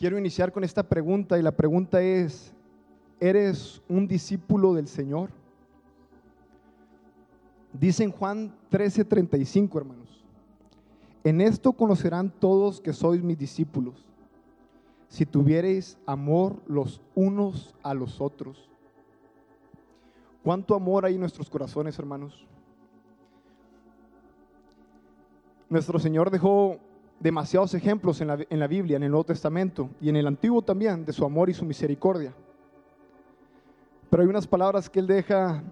Quiero iniciar con esta pregunta y la pregunta es, ¿eres un discípulo del Señor? Dice en Juan 13:35, hermanos, en esto conocerán todos que sois mis discípulos, si tuviereis amor los unos a los otros. ¿Cuánto amor hay en nuestros corazones, hermanos? Nuestro Señor dejó demasiados ejemplos en la, en la, Biblia, en el Nuevo Testamento y en el Antiguo también, de su amor y su misericordia. Pero hay unas palabras que Él deja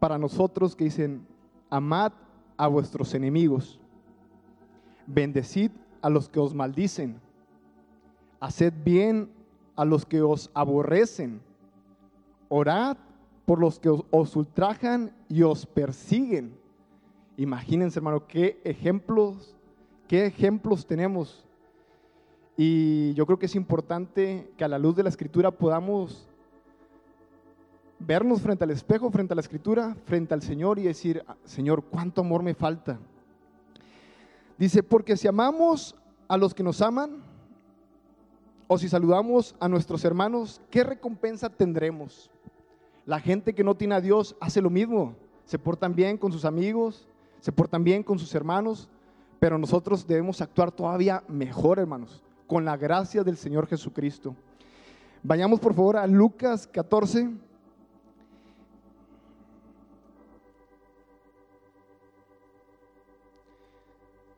para nosotros que dicen, amad a vuestros enemigos, bendecid a los que os maldicen, haced bien a los que os aborrecen, orad por los que os, os ultrajan y os persiguen. Imagínense, hermano, qué ejemplos ¿Qué ejemplos tenemos? Y yo creo que es importante que a la luz de la escritura podamos vernos frente al espejo, frente a la escritura, frente al Señor y decir, Señor, ¿cuánto amor me falta? Dice, porque si amamos a los que nos aman, o si saludamos a nuestros hermanos, ¿qué recompensa tendremos? La gente que no tiene a Dios hace lo mismo, se portan bien con sus amigos, se portan bien con sus hermanos, pero nosotros debemos actuar todavía mejor, hermanos, con la gracia del Señor Jesucristo. Vayamos por favor a Lucas 14.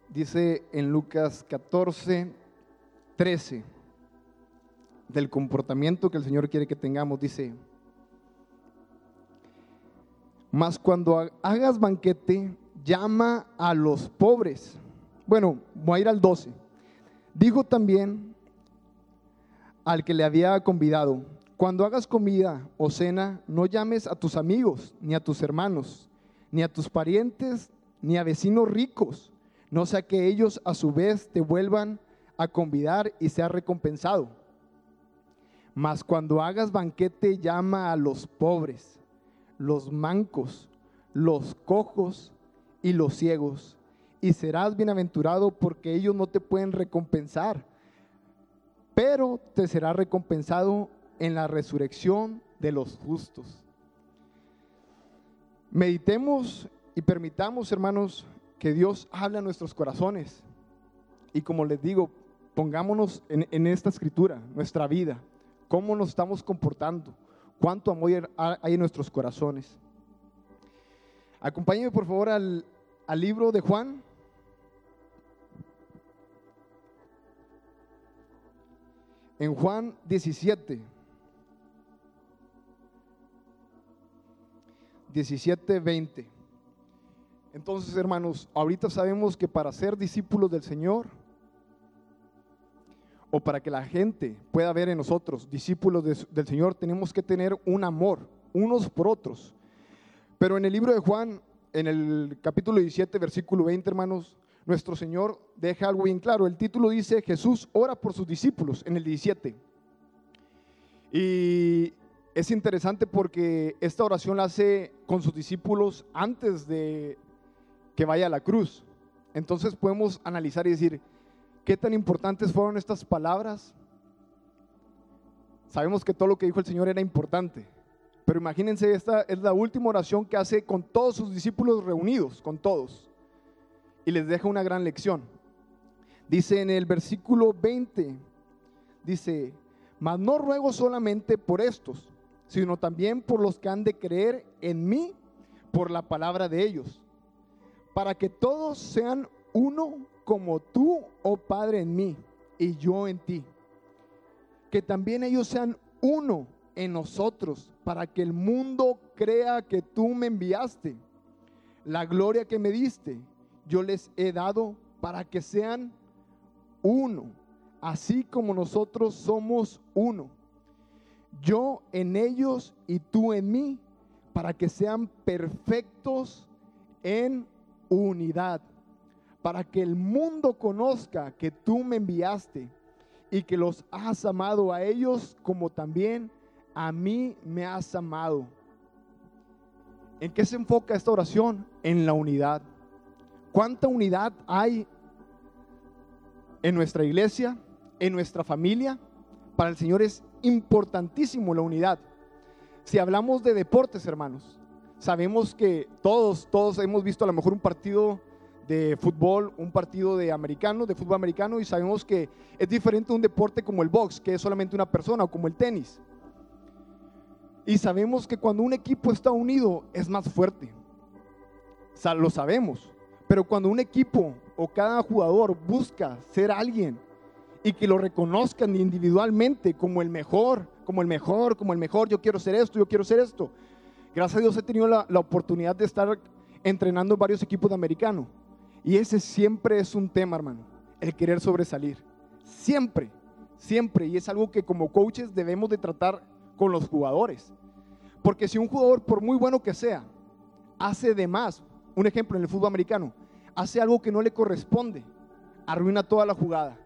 Dice en Lucas 14, 13, del comportamiento que el Señor quiere que tengamos, dice, mas cuando hagas banquete, llama a los pobres bueno, voy a ir al 12. Dijo también al que le había convidado, cuando hagas comida o cena, no llames a tus amigos, ni a tus hermanos, ni a tus parientes, ni a vecinos ricos, no sea que ellos a su vez te vuelvan a convidar y sea recompensado. Mas cuando hagas banquete, llama a los pobres, los mancos, los cojos y los ciegos y serás bienaventurado porque ellos no te pueden recompensar, pero te será recompensado en la resurrección de los justos. Meditemos y permitamos, hermanos, que Dios hable a nuestros corazones. Y como les digo, pongámonos en, esta escritura, nuestra vida, cómo nos estamos comportando, cuánto amor hay en nuestros corazones. Acompáñenme por favor al, al libro de Juan, En Juan 17, 17, 20. Entonces, hermanos, ahorita sabemos que para ser discípulos del Señor, o para que la gente pueda ver en nosotros discípulos del Señor, tenemos que tener un amor unos por otros. Pero en el libro de Juan, en el capítulo 17, versículo 20, hermanos, nuestro Señor deja algo bien claro. El título dice, Jesús ora por sus discípulos en el 17. Y es interesante porque esta oración la hace con sus discípulos antes de que vaya a la cruz. Entonces podemos analizar y decir, ¿qué tan importantes fueron estas palabras? Sabemos que todo lo que dijo el Señor era importante, pero imagínense, esta es la última oración que hace con todos sus discípulos reunidos, con todos y les deja una gran lección. Dice en el versículo 20, dice, mas no ruego solamente por estos, sino también por los que han de creer en mí por la palabra de ellos, para que todos sean uno como tú, oh Padre, en mí y yo en ti. Que también ellos sean uno en nosotros, para que el mundo crea que tú me enviaste. La gloria que me diste yo les he dado para que sean uno, así como nosotros somos uno. Yo en ellos y tú en mí, para que sean perfectos en unidad, para que el mundo conozca que tú me enviaste y que los has amado a ellos como también a mí me has amado. ¿En qué se enfoca esta oración? En la unidad. ¿Cuánta unidad hay en nuestra iglesia, en nuestra familia, para el Señor es importantísimo la unidad. Si hablamos de deportes, hermanos, sabemos que todos, todos hemos visto a lo mejor un partido de fútbol, un partido de americano, de fútbol americano, y sabemos que es diferente un deporte como el box, que es solamente una persona, o como el tenis. Y sabemos que cuando un equipo está unido es más fuerte. lo sabemos. Pero cuando un equipo o cada jugador busca ser alguien y que lo reconozcan individualmente como el mejor, como el mejor, como el mejor, yo quiero ser esto, yo quiero ser esto. Gracias a Dios he tenido la, la oportunidad de estar entrenando en varios equipos de americano. Y ese siempre es un tema, hermano, el querer sobresalir. Siempre, siempre. Y es algo que como coaches debemos de tratar con los jugadores. Porque si un jugador, por muy bueno que sea, hace de más, un ejemplo en el fútbol americano, hace algo que no le corresponde, arruina toda la jugada.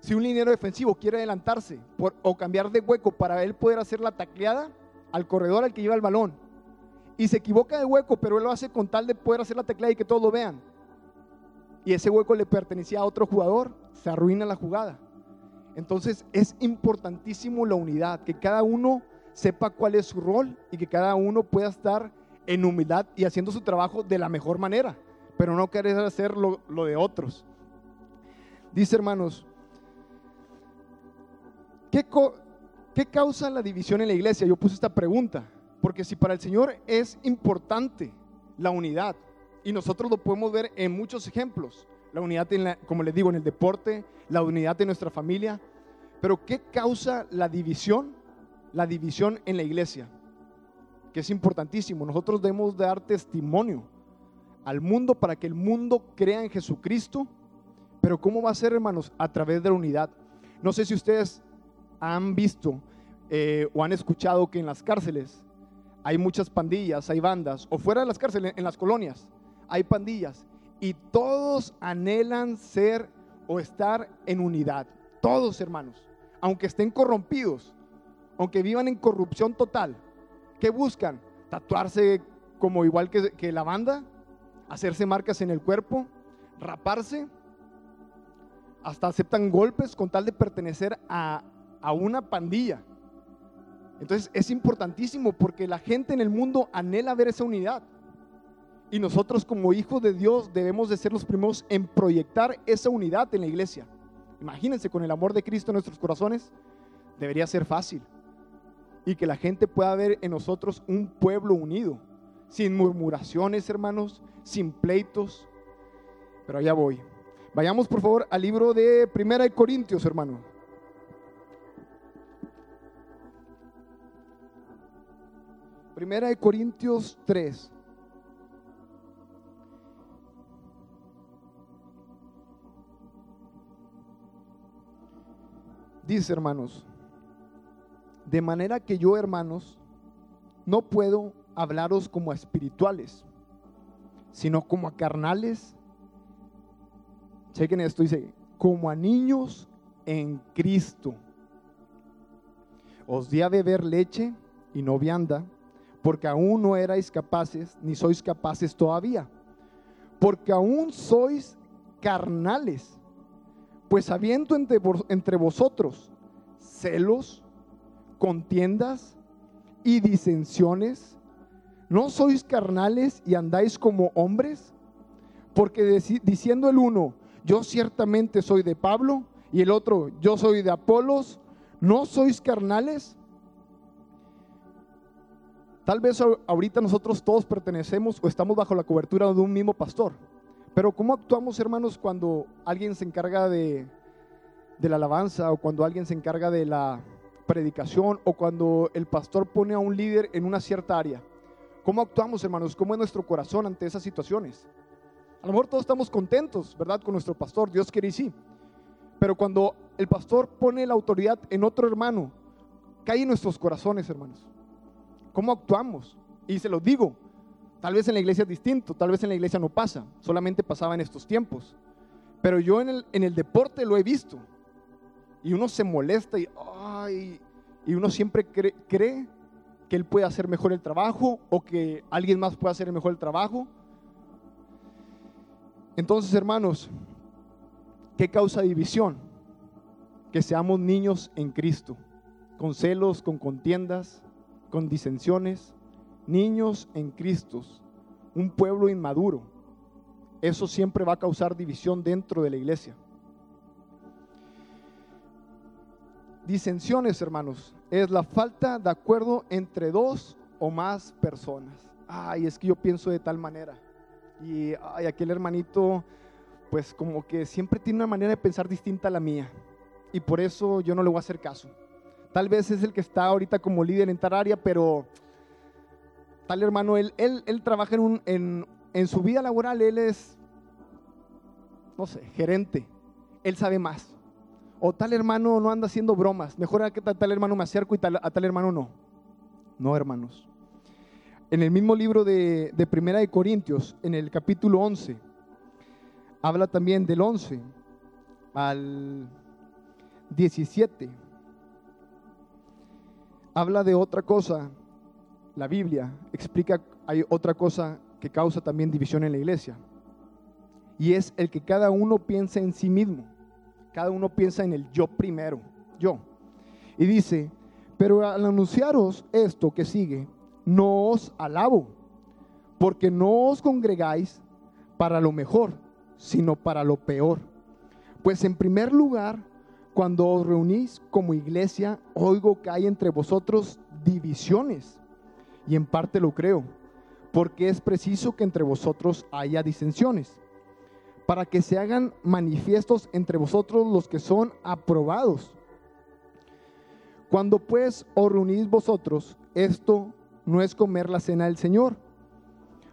Si un liniero defensivo quiere adelantarse o cambiar de hueco para él poder hacer la tacleada al corredor al que lleva el balón y se equivoca de hueco, pero él lo hace con tal de poder hacer la tacleada y que todos lo vean, y ese hueco le pertenecía a otro jugador, se arruina la jugada. Entonces es importantísimo la unidad, que cada uno sepa cuál es su rol y que cada uno pueda estar en humildad y haciendo su trabajo de la mejor manera, pero no querer hacer lo, de otros. Dice hermanos, ¿qué, ¿qué causa la división en la iglesia? Yo puse esta pregunta, porque si para el Señor es importante la unidad, y nosotros lo podemos ver en muchos ejemplos, la unidad, como les digo, en el deporte, la unidad de nuestra familia, pero ¿qué causa la división? la división en la iglesia, que es importantísimo. Nosotros debemos dar testimonio al mundo para que el mundo crea en Jesucristo. Pero ¿cómo va a ser, hermanos? A través de la unidad. No sé si ustedes han visto eh, o han escuchado que en las cárceles hay muchas pandillas, hay bandas, o fuera de las cárceles, en las colonias, hay pandillas. Y todos anhelan ser o estar en unidad. Todos, hermanos. Aunque estén corrompidos, aunque vivan en corrupción total, ¿qué buscan? Tatuarse como igual que, la banda, hacerse marcas en el cuerpo, raparse, hasta aceptan golpes con tal de pertenecer a, a una pandilla. Entonces es importantísimo porque la gente en el mundo anhela ver esa unidad. Y nosotros como hijos de Dios debemos de ser los primeros en proyectar esa unidad en la iglesia. Imagínense con el amor de Cristo en nuestros corazones, debería ser fácil y que la gente pueda ver en nosotros un pueblo unido, sin murmuraciones, hermanos, sin pleitos. Pero allá voy. Vayamos por favor al libro de Primera de Corintios, hermano. Primera de Corintios 3. Dice, hermanos, de manera que yo, hermanos, no puedo hablaros como a espirituales, sino como a carnales. Chequen esto, dice, como a niños en Cristo. Os di a beber leche y no vianda, porque aún no erais capaces, ni sois capaces todavía, porque aún sois carnales, pues habiendo entre, entre vosotros celos, contiendas y disensiones? ¿No sois carnales y andáis como hombres? Porque diciendo el uno, yo ciertamente soy de Pablo, y el otro, yo soy de Apolos, ¿no sois carnales? Tal vez ahorita nosotros todos pertenecemos o estamos bajo la cobertura de un mismo pastor. Pero ¿cómo actuamos, hermanos, cuando alguien se encarga de, de la alabanza o cuando alguien se encarga de la predicación o cuando el pastor pone a un líder en una cierta área. ¿Cómo actuamos, hermanos? ¿Cómo es nuestro corazón ante esas situaciones? A lo mejor todos estamos contentos, ¿verdad? Con nuestro pastor, Dios quiere y sí. Pero cuando el pastor pone la autoridad en otro hermano, cae en nuestros corazones, hermanos. ¿Cómo actuamos? Y se lo digo, tal vez en la iglesia es distinto, tal vez en la iglesia no pasa, solamente pasaba en estos tiempos. Pero yo en el, en el deporte lo he visto. Y uno se molesta y, y uno siempre cree, cree que él puede hacer mejor el trabajo o que alguien más puede hacer mejor el trabajo. Entonces, hermanos, ¿qué causa división? que seamos niños en Cristo, con celos, con contiendas, con disensiones, niños en Cristo, un pueblo inmaduro. Eso siempre va a causar división dentro de la iglesia. Disensiones, hermanos, es la falta de acuerdo entre dos o más personas. Ay, es que yo pienso de tal manera. Y ay, aquel hermanito, pues como que siempre tiene una manera de pensar distinta a la mía. Y por eso yo no le voy a hacer caso. Tal vez es el que está ahorita como líder en tal área, pero tal hermano, él, él, él trabaja en, un, en, en su vida laboral, él es, no sé, gerente. Él sabe más. O tal hermano no anda haciendo bromas. Mejor a tal, hermano me acerco y a tal hermano no. No, hermanos. En el mismo libro de, de Primera de Corintios, en el capítulo 11, habla también del 11 al 17. Habla de otra cosa. La Biblia explica, hay otra cosa que causa también división en la iglesia. Y es el que cada uno piensa en sí mismo cada uno piensa en el yo primero, yo. Y dice, pero al anunciaros esto que sigue, no os alabo, porque no os congregáis para lo mejor, sino para lo peor. Pues en primer lugar, cuando os reunís como iglesia, oigo que hay entre vosotros divisiones, y en parte lo creo, porque es preciso que entre vosotros haya disensiones para que se hagan manifiestos entre vosotros los que son aprobados. Cuando pues os reunís vosotros, esto no es comer la cena del Señor,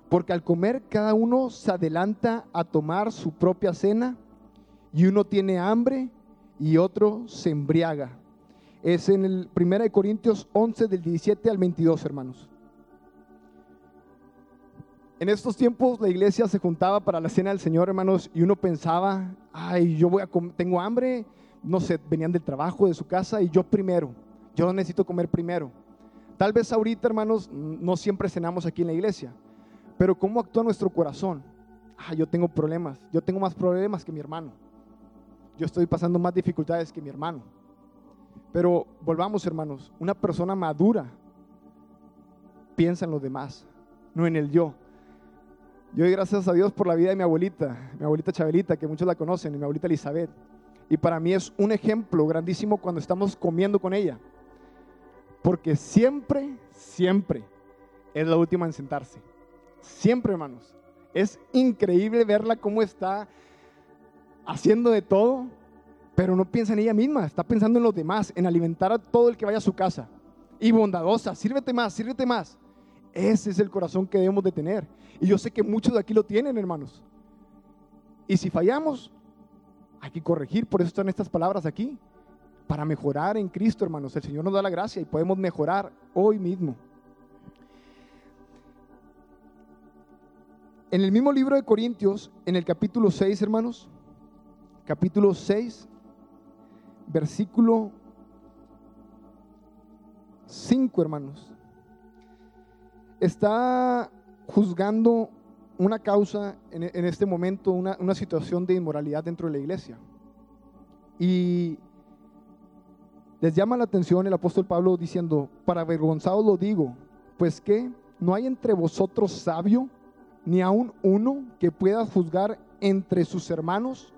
porque al comer cada uno se adelanta a tomar su propia cena, y uno tiene hambre y otro se embriaga. Es en el 1 Corintios 11 del 17 al 22, hermanos. En estos tiempos la iglesia se juntaba para la cena del Señor, hermanos, y uno pensaba, ay, yo voy a tengo hambre, no sé, venían del trabajo, de su casa, y yo primero, yo necesito comer primero. Tal vez ahorita, hermanos, no siempre cenamos aquí en la iglesia, pero ¿cómo actúa nuestro corazón? Ah, yo tengo problemas, yo tengo más problemas que mi hermano. Yo estoy pasando más dificultades que mi hermano. Pero volvamos, hermanos, una persona madura piensa en los demás, no en el yo. Yo doy gracias a Dios por la vida de mi abuelita, mi abuelita Chabelita, que muchos la conocen, y mi abuelita Elizabeth. Y para mí es un ejemplo grandísimo cuando estamos comiendo con ella. Porque siempre, siempre es la última en sentarse. Siempre, hermanos. Es increíble verla cómo está haciendo de todo, pero no piensa en ella misma, está pensando en los demás, en alimentar a todo el que vaya a su casa. Y bondadosa, sírvete más, sírvete más. Ese es el corazón que debemos de tener. Y yo sé que muchos de aquí lo tienen, hermanos. Y si fallamos, hay que corregir. Por eso están estas palabras aquí. Para mejorar en Cristo, hermanos. El Señor nos da la gracia y podemos mejorar hoy mismo. En el mismo libro de Corintios, en el capítulo 6, hermanos, capítulo 6, versículo 5, hermanos está juzgando una causa en, este momento, una, una, situación de inmoralidad dentro de la iglesia. Y les llama la atención el apóstol Pablo diciendo, para avergonzados lo digo, pues que no hay entre vosotros sabio, ni aun uno que pueda juzgar entre sus hermanos.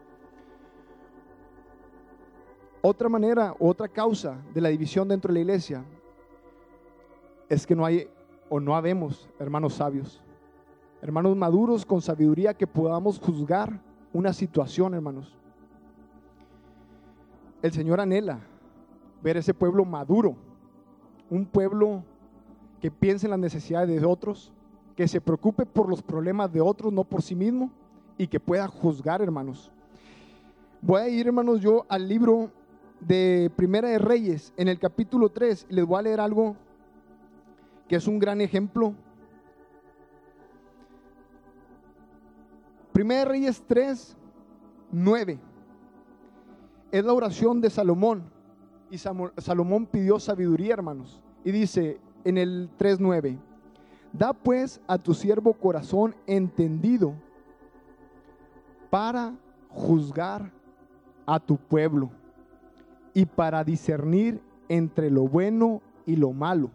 Otra manera, otra causa de la división dentro de la iglesia es que no hay o no habemos hermanos sabios, hermanos maduros con sabiduría que podamos juzgar una situación, hermanos. El Señor anhela ver ese pueblo maduro, un pueblo que piense en las necesidades de otros, que se preocupe por los problemas de otros, no por sí mismo, y que pueda juzgar, hermanos. Voy a ir, hermanos, yo al libro de Primera de Reyes, en el capítulo 3, y les voy a leer algo que es un gran ejemplo. Primera Reyes 3, 9. Es la oración de Salomón. Y Salomón pidió sabiduría, hermanos. Y dice en el 3.9, da pues a tu siervo corazón entendido para juzgar a tu pueblo y para discernir entre lo bueno y lo malo.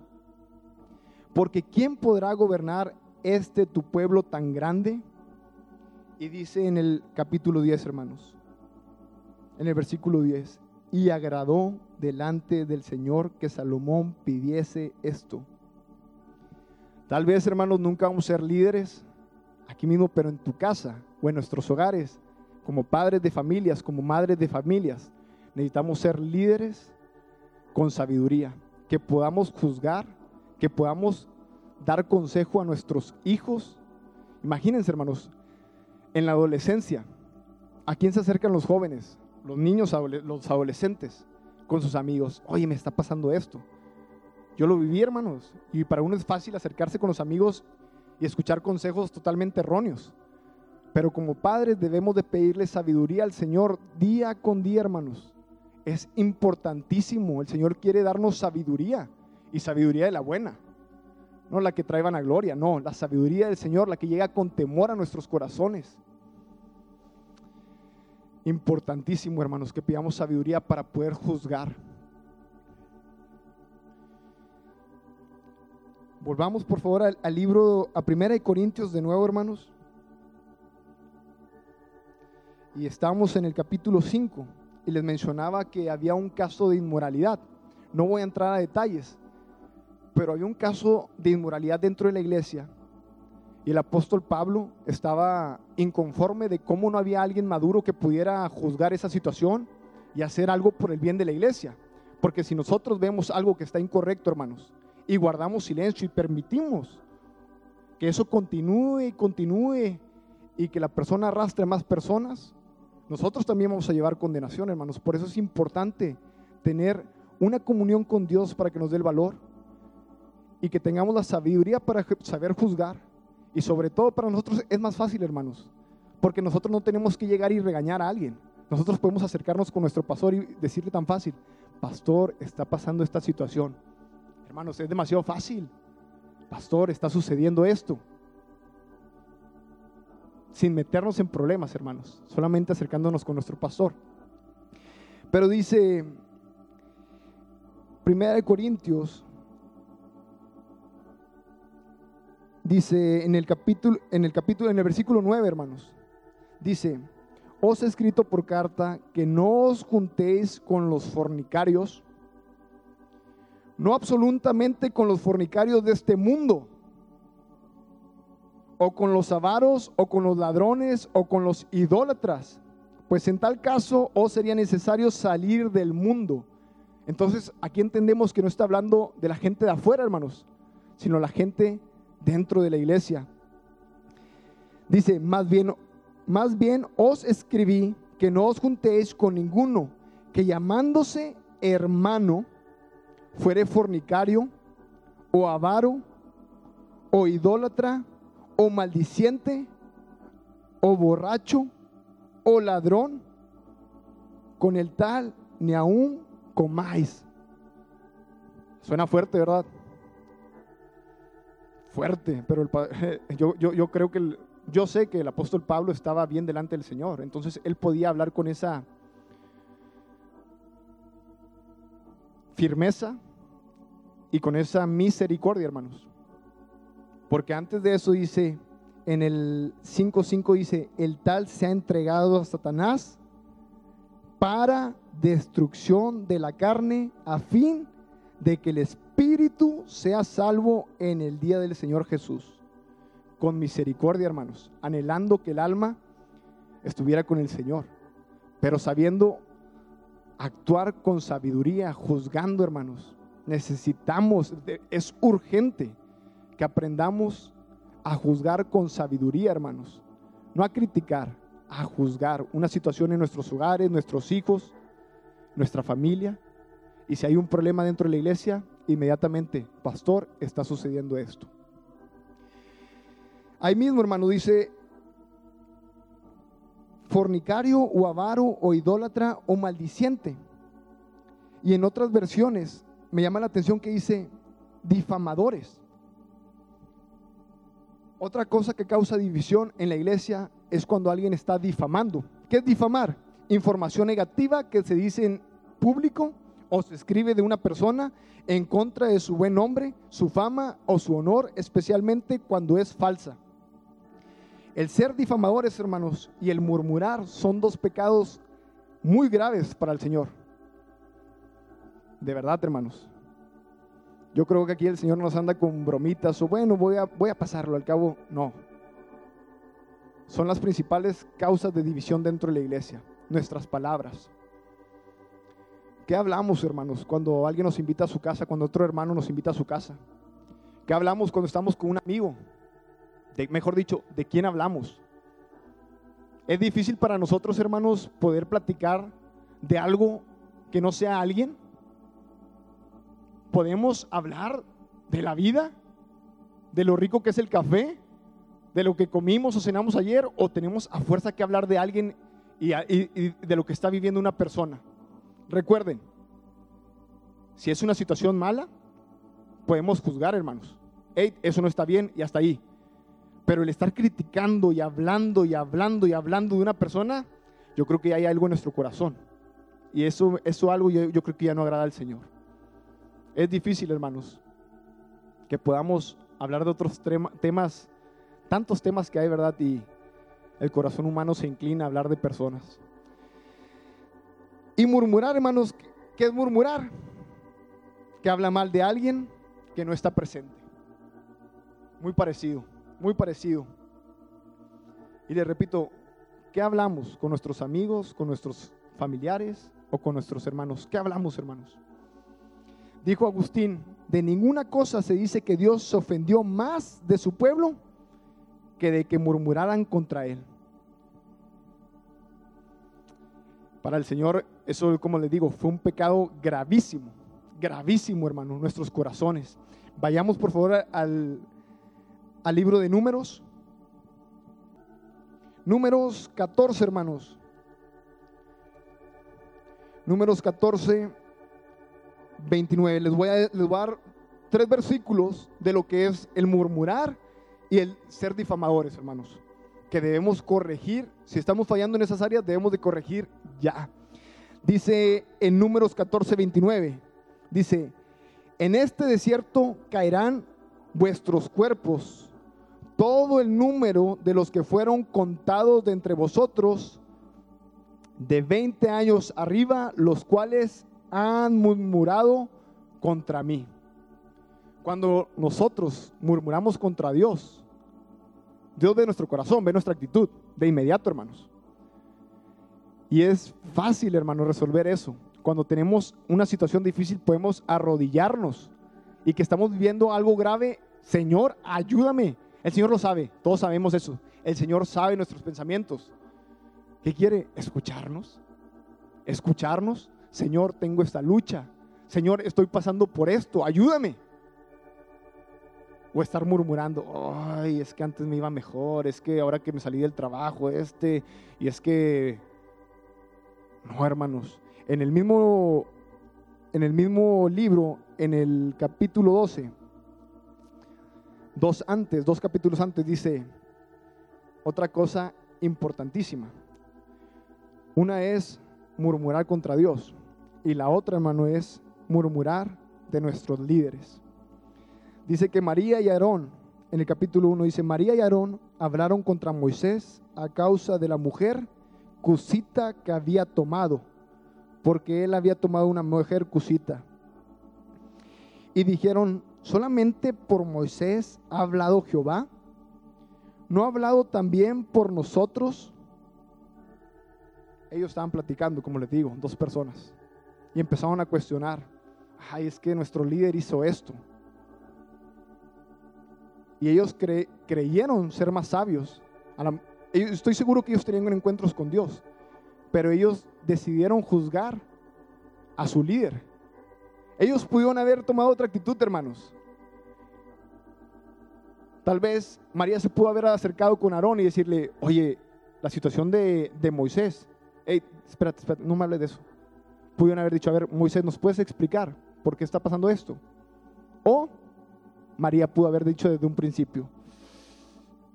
Porque ¿quién podrá gobernar este tu pueblo tan grande? Y dice en el capítulo 10, hermanos, en el versículo 10, y agradó delante del Señor que Salomón pidiese esto. Tal vez, hermanos, nunca vamos a ser líderes aquí mismo, pero en tu casa o en nuestros hogares, como padres de familias, como madres de familias, necesitamos ser líderes con sabiduría, que podamos juzgar, que podamos dar consejo a nuestros hijos. Imagínense, hermanos, en la adolescencia, ¿a quién se acercan los jóvenes? Los niños, los adolescentes, con sus amigos. Oye, me está pasando esto. Yo lo viví, hermanos, y para uno es fácil acercarse con los amigos y escuchar consejos totalmente erróneos. Pero como padres debemos de pedirle sabiduría al Señor día con día, hermanos. Es importantísimo. El Señor quiere darnos sabiduría y sabiduría de la buena. No la que trae vanagloria, no, la sabiduría del Señor, la que llega con temor a nuestros corazones. Importantísimo, hermanos, que pidamos sabiduría para poder juzgar. Volvamos por favor al, libro, a Primera de Corintios de nuevo, hermanos. Y estamos en el capítulo 5 y les mencionaba que había un caso de inmoralidad. No voy a entrar a detalles, pero había un caso de inmoralidad dentro de la iglesia y el apóstol Pablo estaba inconforme de cómo no había alguien maduro que pudiera juzgar esa situación y hacer algo por el bien de la iglesia. Porque si nosotros vemos algo que está incorrecto, hermanos, y guardamos silencio y permitimos que eso continúe y continúe y que la persona arrastre más personas, nosotros también vamos a llevar condenación, hermanos. Por eso es importante tener una comunión con Dios para que nos dé el valor y que tengamos la sabiduría para saber juzgar. Y sobre todo para nosotros es más fácil, hermanos, porque nosotros no tenemos que llegar y regañar a alguien. Nosotros podemos acercarnos con nuestro pastor y decirle tan fácil, pastor, está pasando esta situación Hermanos, es demasiado fácil. Pastor, está sucediendo esto. Sin meternos en problemas, hermanos. Solamente acercándonos con nuestro pastor. Pero dice, Primera de Corintios, dice en el capítulo, en el capítulo, en el versículo 9, hermanos, dice, os he escrito por carta que no os juntéis con los fornicarios, no absolutamente con los fornicarios de este mundo, o con los avaros, o con los ladrones, o con los idólatras, pues en tal caso os sería necesario salir del mundo. Entonces aquí entendemos que no está hablando de la gente de afuera, hermanos, sino la gente dentro de la iglesia. Dice, más bien, más bien os escribí que no os juntéis con ninguno que llamándose hermano, fuere fornicario, o avaro, o idólatra, o maldiciente, o borracho, o ladrón, con el tal ni aún comáis. Suena fuerte, ¿verdad? Fuerte, pero el, yo, yo, yo creo que yo sé que el apóstol Pablo estaba bien delante del Señor, entonces él podía hablar con esa firmeza y con esa misericordia, hermanos. Porque antes de eso dice, en el 5.5 dice, el tal se ha entregado a Satanás para destrucción de la carne a fin de que el espíritu sea salvo en el día del Señor Jesús. Con misericordia, hermanos, anhelando que el alma estuviera con el Señor, pero sabiendo actuar con sabiduría, juzgando, hermanos, necesitamos, es urgente que aprendamos a juzgar con sabiduría, hermanos. No a criticar, a juzgar una situación en nuestros hogares, nuestros hijos, nuestra familia. Y si hay un problema dentro de la iglesia, inmediatamente, pastor, está sucediendo esto. Ahí mismo, hermano, dice, fornicario o avaro o idólatra o maldiciente. Y en otras versiones me llama la atención que dice difamadores. Otra cosa que causa división en la iglesia es cuando alguien está difamando. ¿Qué es difamar? Información negativa que se dice público o se escribe de una persona en contra de su buen nombre, su fama o su honor, especialmente cuando es falsa. El ser difamadores, hermanos, y el murmurar son dos pecados muy graves para el Señor. De verdad, hermanos. Yo creo que aquí el Señor nos anda con bromitas o bueno, voy a, voy a pasarlo, al cabo, no. Son las principales causas de división dentro de la iglesia, nuestras palabras. ¿Qué hablamos, hermanos, cuando alguien nos invita a su casa, cuando otro hermano nos invita a su casa? ¿Qué hablamos cuando estamos con un amigo? mejor dicho, ¿de quién hablamos? Es difícil para nosotros, hermanos, poder platicar de algo que no sea alguien. Podemos hablar de la vida, de lo rico que es el café, de lo que comimos o cenamos ayer, o tenemos a fuerza que hablar de alguien y, de lo que está viviendo una persona. Recuerden, si es una situación mala, podemos juzgar, hermanos. eso no está bien y hasta ahí. Pero el estar criticando y hablando y hablando y hablando de una persona, yo creo que hay algo en nuestro corazón. Y eso, eso algo yo, yo creo que ya no agrada al Señor. Es difícil, hermanos, que podamos hablar de otros temas, tantos temas que hay, ¿verdad? Y el corazón humano se inclina a hablar de personas. Y murmurar, hermanos, ¿qué es murmurar? Que habla mal de alguien que no está presente. Muy parecido muy parecido. Y le repito, ¿qué hablamos con nuestros amigos, con nuestros familiares o con nuestros hermanos? ¿Qué hablamos, hermanos? Dijo Agustín, de ninguna cosa se dice que Dios se ofendió más de su pueblo que de que murmuraran contra él. Para el Señor, eso, como le digo, fue un pecado gravísimo, gravísimo, hermano, nuestros corazones. Vayamos, por favor, al al libro de números. Números 14, hermanos. Números 14, 29. Les voy, a, les voy a dar tres versículos de lo que es el murmurar y el ser difamadores, hermanos. Que debemos corregir. Si estamos fallando en esas áreas, debemos de corregir ya. Dice en Números 14, 29. Dice, en este desierto caerán vuestros cuerpos todo el número de los que fueron contados de entre vosotros de 20 años arriba, los cuales han murmurado contra mí. Cuando nosotros murmuramos contra Dios, Dios ve nuestro corazón, ve nuestra actitud, de inmediato, hermanos. Y es fácil, hermano, resolver eso. Cuando tenemos una situación difícil, podemos arrodillarnos y que estamos viviendo algo grave. Señor, ayúdame el Señor lo sabe, todos sabemos eso. El Señor sabe nuestros pensamientos. ¿Qué quiere? Escucharnos. Escucharnos. Señor, tengo esta lucha. Señor, estoy pasando por esto. Ayúdame. O estar murmurando, ay, es que antes me iba mejor, es que ahora que me salí del trabajo este, y es que... No, hermanos. En el mismo, en el mismo libro, en el capítulo 12, dos antes, dos capítulos antes, dice otra cosa importantísima. Una es murmurar contra Dios y la otra, hermano, es murmurar de nuestros líderes. Dice que María y Aarón, en el capítulo 1 dice, María y Aarón hablaron contra Moisés a causa de la mujer cusita que había tomado, porque él había tomado una mujer cusita. Y dijeron, ¿Solamente por Moisés ha hablado Jehová? ¿No ha hablado también por nosotros? Ellos estaban platicando, como les digo, dos personas. Y empezaron a cuestionar. Ay, es que nuestro líder hizo esto. Y ellos creyeron ser más sabios. Estoy seguro que ellos tenían encuentros con Dios. Pero ellos decidieron juzgar a su líder. Ellos pudieron haber tomado otra actitud, hermanos. Tal vez María se pudo haber acercado con Aarón y decirle, oye, la situación de, Moisés, hey, espérate, espérate, no me hables de eso. Pudieron haber dicho, a ver, Moisés, ¿nos puedes explicar por qué está pasando esto? O María pudo haber dicho desde un principio,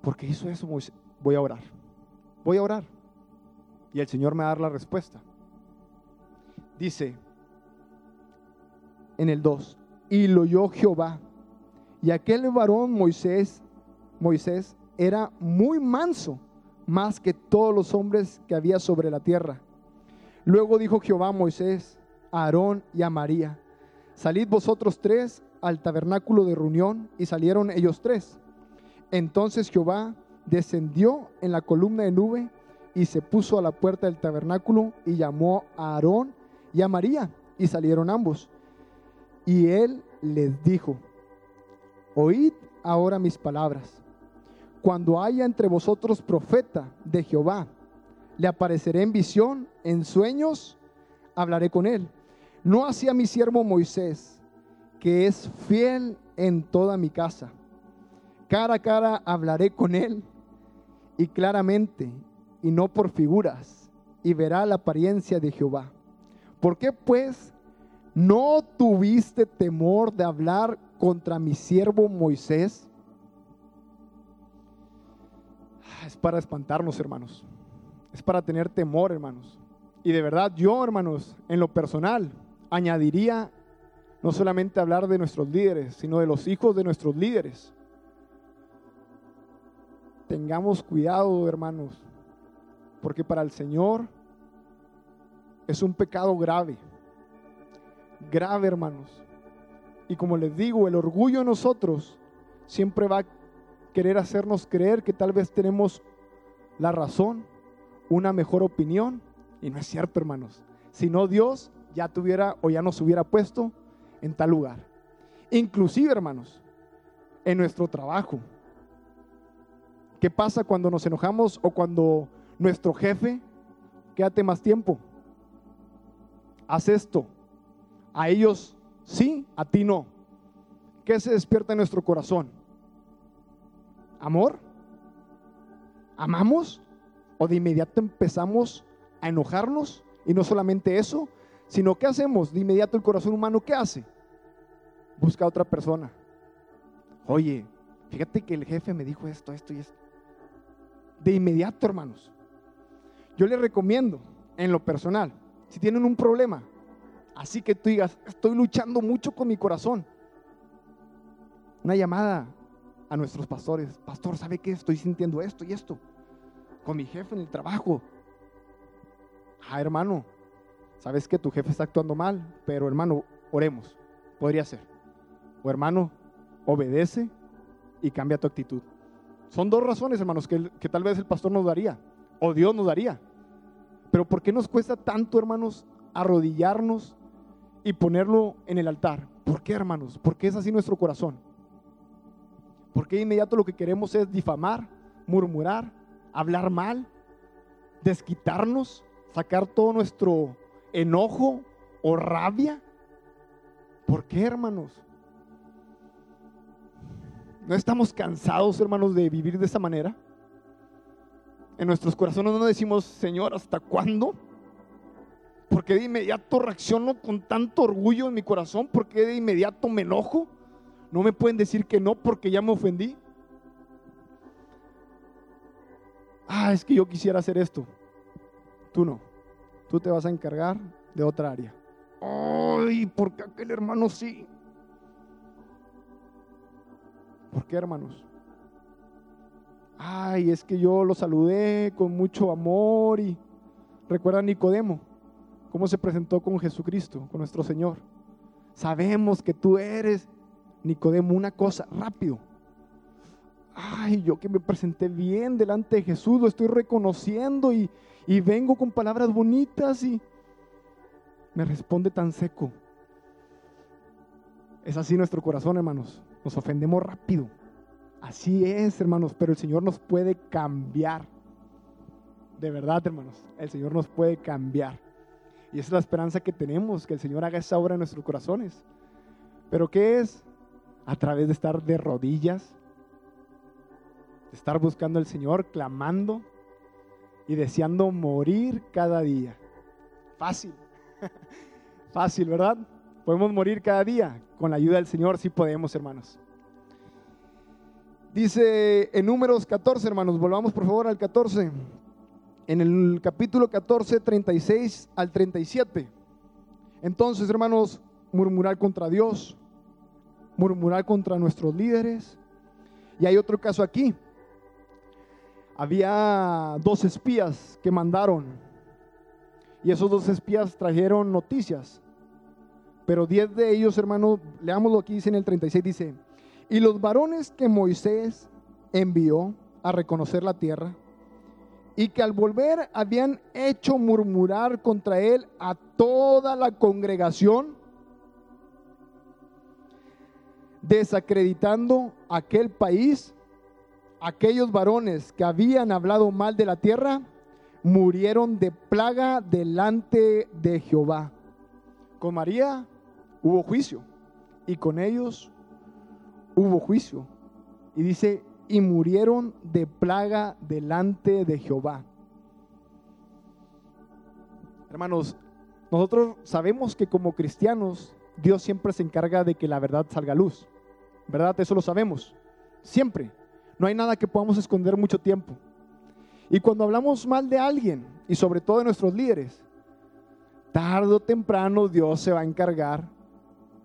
¿por qué hizo eso Moisés? Voy a orar, voy a orar. Y el Señor me va a dar la respuesta. Dice, en el 2. Y lo oyó Jehová. Y aquel varón Moisés, Moisés era muy manso, más que todos los hombres que había sobre la tierra. Luego dijo Jehová a Moisés, a Aarón y a María, salid vosotros tres al tabernáculo de reunión, y salieron ellos tres. Entonces Jehová descendió en la columna de nube y se puso a la puerta del tabernáculo y llamó a Aarón y a María, y salieron ambos. Y él les dijo, oíd ahora mis palabras. Cuando haya entre vosotros profeta de Jehová, le apareceré en visión, en sueños, hablaré con él. No hacia mi siervo Moisés, que es fiel en toda mi casa. Cara a cara hablaré con él y claramente, y no por figuras, y verá la apariencia de Jehová. ¿Por qué pues no tuviste temor de hablar contra mi siervo Moisés? Ah, es para espantarnos, hermanos. Es para tener temor, hermanos. Y de verdad yo, hermanos, en lo personal, añadiría no solamente hablar de nuestros líderes, sino de los hijos de nuestros líderes. Tengamos cuidado, hermanos, porque para el Señor es un pecado grave, grave, hermanos. Y como les digo, el orgullo en nosotros siempre va a querer hacernos creer que tal vez tenemos la razón, una mejor opinión, y no es cierto, hermanos. Si no, Dios ya tuviera o ya nos hubiera puesto en tal lugar. Inclusive, hermanos, en nuestro trabajo. ¿Qué pasa cuando nos enojamos o cuando nuestro jefe, quédate más tiempo, haz esto? A ellos sí, a ti no. ¿Qué se despierta en nuestro corazón? ¿Amor? ¿Amamos? ¿O de inmediato empezamos a enojarnos? Y no solamente eso, sino ¿qué hacemos? De inmediato el corazón humano, ¿qué hace? Busca a otra persona. Oye, fíjate que el jefe me dijo esto, esto y esto. De inmediato, hermanos. Yo les recomiendo, en lo personal, si tienen un problema, así que tú digas, estoy luchando mucho con mi corazón, una llamada a nuestros pastores, pastor, ¿sabe qué? Estoy sintiendo esto y esto, con mi jefe en el trabajo. Ah, hermano, sabes que tu jefe está actuando mal, pero hermano, oremos, podría ser. O hermano, obedece y cambia tu actitud. Son dos razones, hermanos, que, que, tal vez el pastor nos daría, o Dios nos daría. Pero ¿por qué nos cuesta tanto, hermanos, arrodillarnos y ponerlo en el altar? ¿Por qué, hermanos? Porque es así nuestro corazón. Porque de inmediato lo que queremos es difamar, murmurar, hablar mal, desquitarnos, sacar todo nuestro enojo o rabia. ¿Por qué, hermanos? ¿No estamos cansados, hermanos, de vivir de esa manera? En nuestros corazones no decimos, Señor, ¿hasta cuándo? ¿Por qué de inmediato reacciono con tanto orgullo en mi corazón? ¿Por qué de inmediato me enojo? No me pueden decir que no porque ya me ofendí. Ah, es que yo quisiera hacer esto. Tú no. Tú te vas a encargar de otra área. Ay, ¿por qué aquel hermano sí? ¿Por qué, hermanos? Ay, es que yo lo saludé con mucho amor y recuerda Nicodemo, cómo se presentó con Jesucristo, con nuestro Señor. Sabemos que tú eres, Nicodemo, una cosa, rápido. Ay, yo que me presenté bien delante de Jesús, lo estoy reconociendo y, y vengo con palabras bonitas y me responde tan seco. Es así nuestro corazón, hermanos. Nos ofendemos rápido. Así es, hermanos, pero el Señor nos puede cambiar. De verdad, hermanos, el Señor nos puede cambiar. Y esa es la esperanza que tenemos, que el Señor haga esa obra en nuestros corazones. Pero ¿qué es? A través de estar de rodillas, de estar buscando al Señor, clamando y deseando morir cada día. Fácil, fácil, ¿verdad? Podemos morir cada día. Con la ayuda del Señor sí podemos, hermanos. Dice en números 14, hermanos, volvamos por favor al 14. En el capítulo 14, 36 al 37. Entonces, hermanos, murmurar contra Dios, murmurar contra nuestros líderes. Y hay otro caso aquí. Había dos espías que mandaron y esos dos espías trajeron noticias. Pero diez de ellos, hermano, leámoslo aquí, dice en el 36, dice, y los varones que Moisés envió a reconocer la tierra, y que al volver habían hecho murmurar contra él a toda la congregación, desacreditando aquel país, aquellos varones que habían hablado mal de la tierra, murieron de plaga delante de Jehová. Con María hubo juicio y con ellos hubo juicio. Y dice, y murieron de plaga delante de Jehová. Hermanos, nosotros sabemos que como cristianos Dios siempre se encarga de que la verdad salga a luz. ¿Verdad? Eso lo sabemos. Siempre. No hay nada que podamos esconder mucho tiempo. Y cuando hablamos mal de alguien, y sobre todo de nuestros líderes, tarde o temprano Dios se va a encargar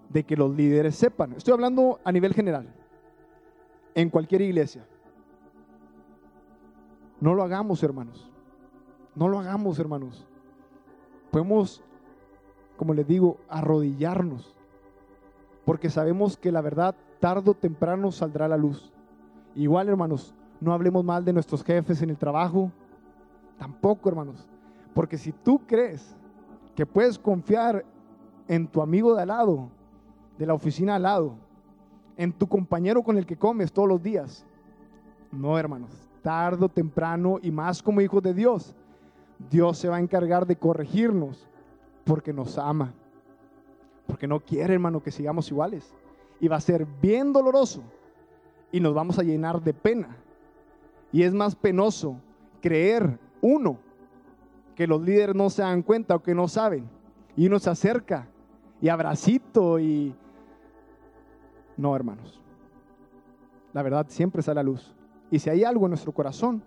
de que los líderes sepan. Estoy hablando a nivel general en cualquier iglesia. No lo hagamos, hermanos. No lo hagamos, hermanos. Podemos, como les digo, arrodillarnos, porque sabemos que la verdad tarde o temprano saldrá a la luz. Igual, hermanos, no hablemos mal de nuestros jefes en el trabajo. Tampoco, hermanos. Porque si tú crees que puedes confiar en tu amigo de al lado, de la oficina al lado, en tu compañero con el que comes todos los días. No, hermanos, tarde o temprano y más como hijos de Dios, Dios se va a encargar de corregirnos porque nos ama. Porque no quiere, hermano, que sigamos iguales. Y va a ser bien doloroso y nos vamos a llenar de pena. Y es más penoso creer, uno, que los líderes no se dan cuenta o que no saben. Y uno se acerca y abracito y no, hermanos. La verdad siempre sale a luz. Y si hay algo en nuestro corazón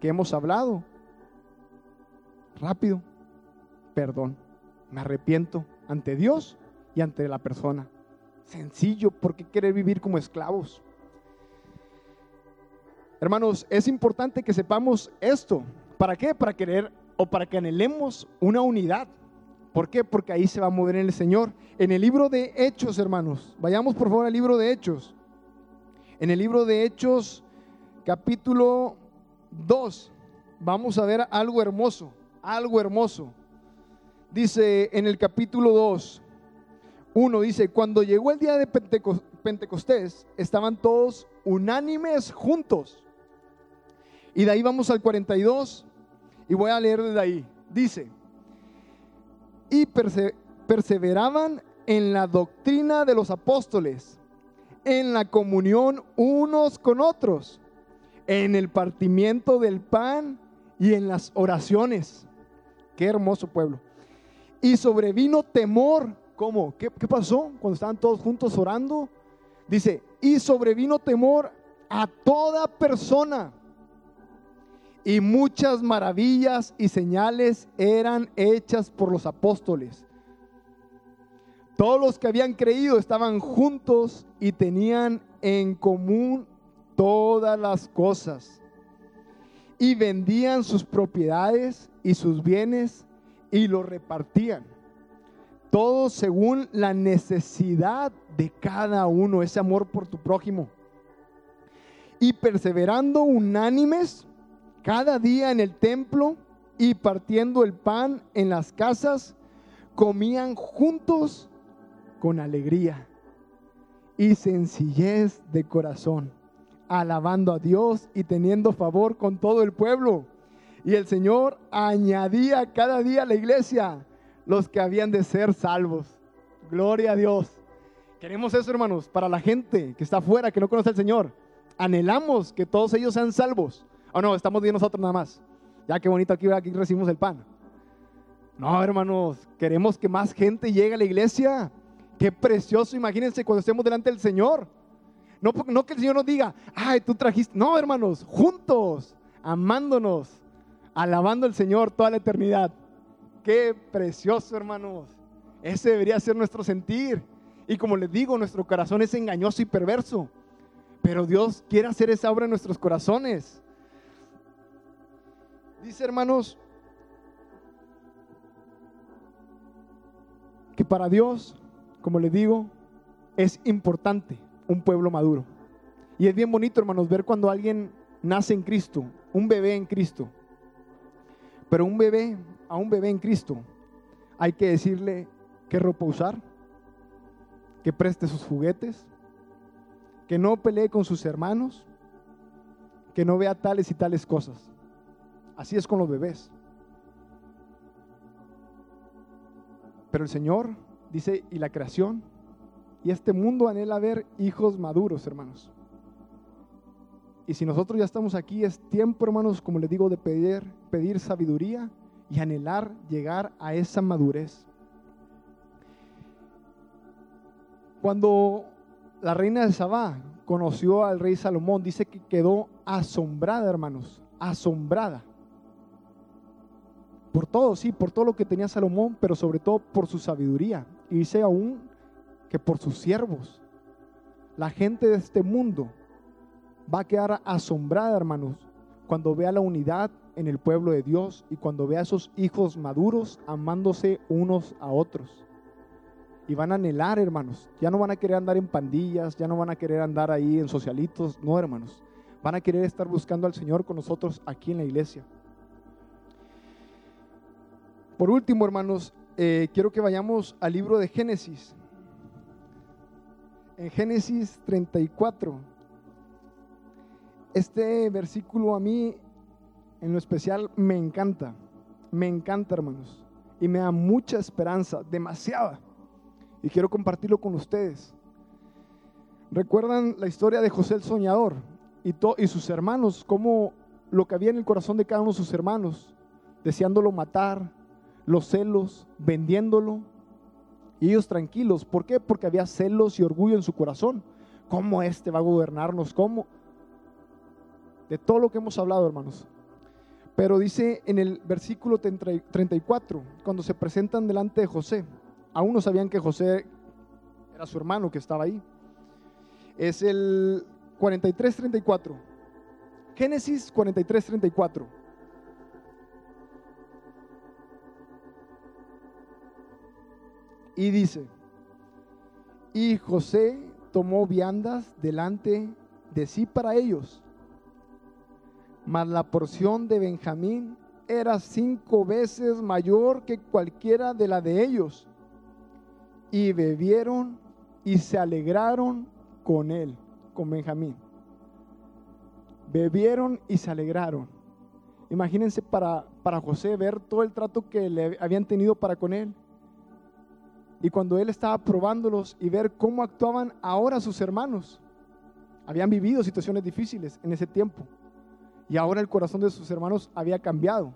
que hemos hablado, rápido, perdón. Me arrepiento ante Dios y ante la persona. Sencillo, ¿por qué querer vivir como esclavos? Hermanos, es importante que sepamos esto. ¿Para qué? Para querer o para que anhelemos una unidad. ¿Por qué? Porque ahí se va a mover el Señor. En el libro de Hechos, hermanos, vayamos por favor al libro de Hechos. En el libro de Hechos, capítulo 2, vamos a ver algo hermoso, algo hermoso. Dice en el capítulo 2, 1 dice, cuando llegó el día de Pentecostés, estaban todos unánimes juntos. Y de ahí vamos al 42 y voy a leer desde ahí. Dice, y perseveraban en la doctrina de los apóstoles, en la comunión unos con otros, en el partimiento del pan y en las oraciones. Qué hermoso pueblo. Y sobrevino temor. ¿Cómo? ¿Qué, ¿Qué, pasó cuando estaban todos juntos orando? Dice, y sobrevino temor a toda persona y muchas maravillas y señales eran hechas por los apóstoles. Todos los que habían creído estaban juntos y tenían en común todas las cosas. Y vendían sus propiedades y sus bienes y los repartían. Todos según la necesidad de cada uno, ese amor por tu prójimo. Y perseverando unánimes cada día en el templo y partiendo el pan en las casas, comían juntos con alegría y sencillez de corazón, alabando a Dios y teniendo favor con todo el pueblo. Y el Señor añadía cada día a la iglesia los que habían de ser salvos. Gloria a Dios. Queremos eso, hermanos, para la gente que está afuera, que no conoce al Señor. Anhelamos que todos ellos sean salvos. ¿O no? Estamos bien nosotros nada más. Ya qué bonito aquí, aquí recibimos el pan. No, hermanos, queremos que más gente llegue a la iglesia. Qué precioso, imagínense cuando estemos delante del Señor. No, no que el Señor nos diga, ay, tú trajiste. No, hermanos, juntos, amándonos, alabando al Señor toda la eternidad. Qué precioso, hermanos. Ese debería ser nuestro sentir. Y como les digo, nuestro corazón es engañoso y perverso. Pero Dios quiere hacer esa obra en nuestros corazones. Dice, hermanos, que para Dios, como les digo, es importante un pueblo maduro. Y es bien bonito, hermanos, ver cuando alguien nace en Cristo, un bebé en Cristo. Pero un bebé, a un bebé en Cristo, hay que decirle qué ropa usar, que preste sus juguetes, que no pelee con sus hermanos, que no vea tales y tales cosas. Así es con los bebés. Pero el Señor dice, y la creación, y este mundo anhela ver hijos maduros, hermanos. Y si nosotros ya estamos aquí, es tiempo, hermanos, como les digo, de pedir, pedir sabiduría y anhelar llegar a esa madurez. Cuando la reina de Sabá conoció al rey Salomón, dice que quedó asombrada, hermanos, asombrada. Por todo, sí, por todo lo que tenía Salomón, pero sobre todo por su sabiduría. Y dice aún que por sus siervos. La gente de este mundo va a quedar asombrada, hermanos, cuando vea la unidad en el pueblo de Dios y cuando vea a esos hijos maduros amándose unos a otros. Y van a anhelar, hermanos. Ya no van a querer andar en pandillas, ya no van a querer andar ahí en socialitos, no, hermanos. Van a querer estar buscando al Señor con nosotros aquí en la iglesia. Por último, hermanos, eh, quiero que vayamos al libro de Génesis. En Génesis 34 este versículo a mí en lo especial me encanta, me encanta hermanos, y me da mucha esperanza, demasiada, y quiero compartirlo con ustedes. ¿Recuerdan la historia de José el Soñador y, y sus hermanos? Cómo lo que había en el corazón de cada uno de sus hermanos, deseándolo matar, los celos, vendiéndolo, y ellos tranquilos. ¿Por qué? Porque había celos y orgullo en su corazón. ¿Cómo este va a gobernarnos? ¿Cómo? de todo lo que hemos hablado, hermanos. Pero dice en el versículo 34, cuando se presentan delante de José, aún no sabían que José era su hermano que estaba ahí. Es el 43-34. Génesis 43-34. Y dice, y José tomó viandas delante de sí para ellos mas la porción de Benjamín era cinco veces mayor que cualquiera de la de ellos. Y bebieron y se alegraron con él, con Benjamín. Bebieron y se alegraron. Imagínense para, para José ver todo el trato que le habían tenido para con él. Y cuando él estaba probándolos y ver cómo actuaban ahora sus hermanos. Habían vivido situaciones difíciles en ese tiempo y ahora el corazón de sus hermanos había cambiado.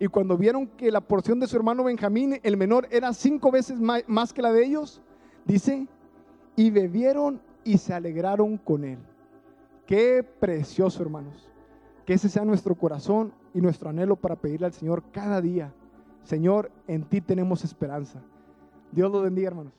Y cuando vieron que la porción de su hermano Benjamín, el menor, era cinco veces más que la de ellos, dice, y bebieron y se alegraron con él. Qué precioso, hermanos. Que ese sea nuestro corazón y nuestro anhelo para pedirle al Señor cada día. Señor, en ti tenemos esperanza. Dios lo bendiga, hermanos.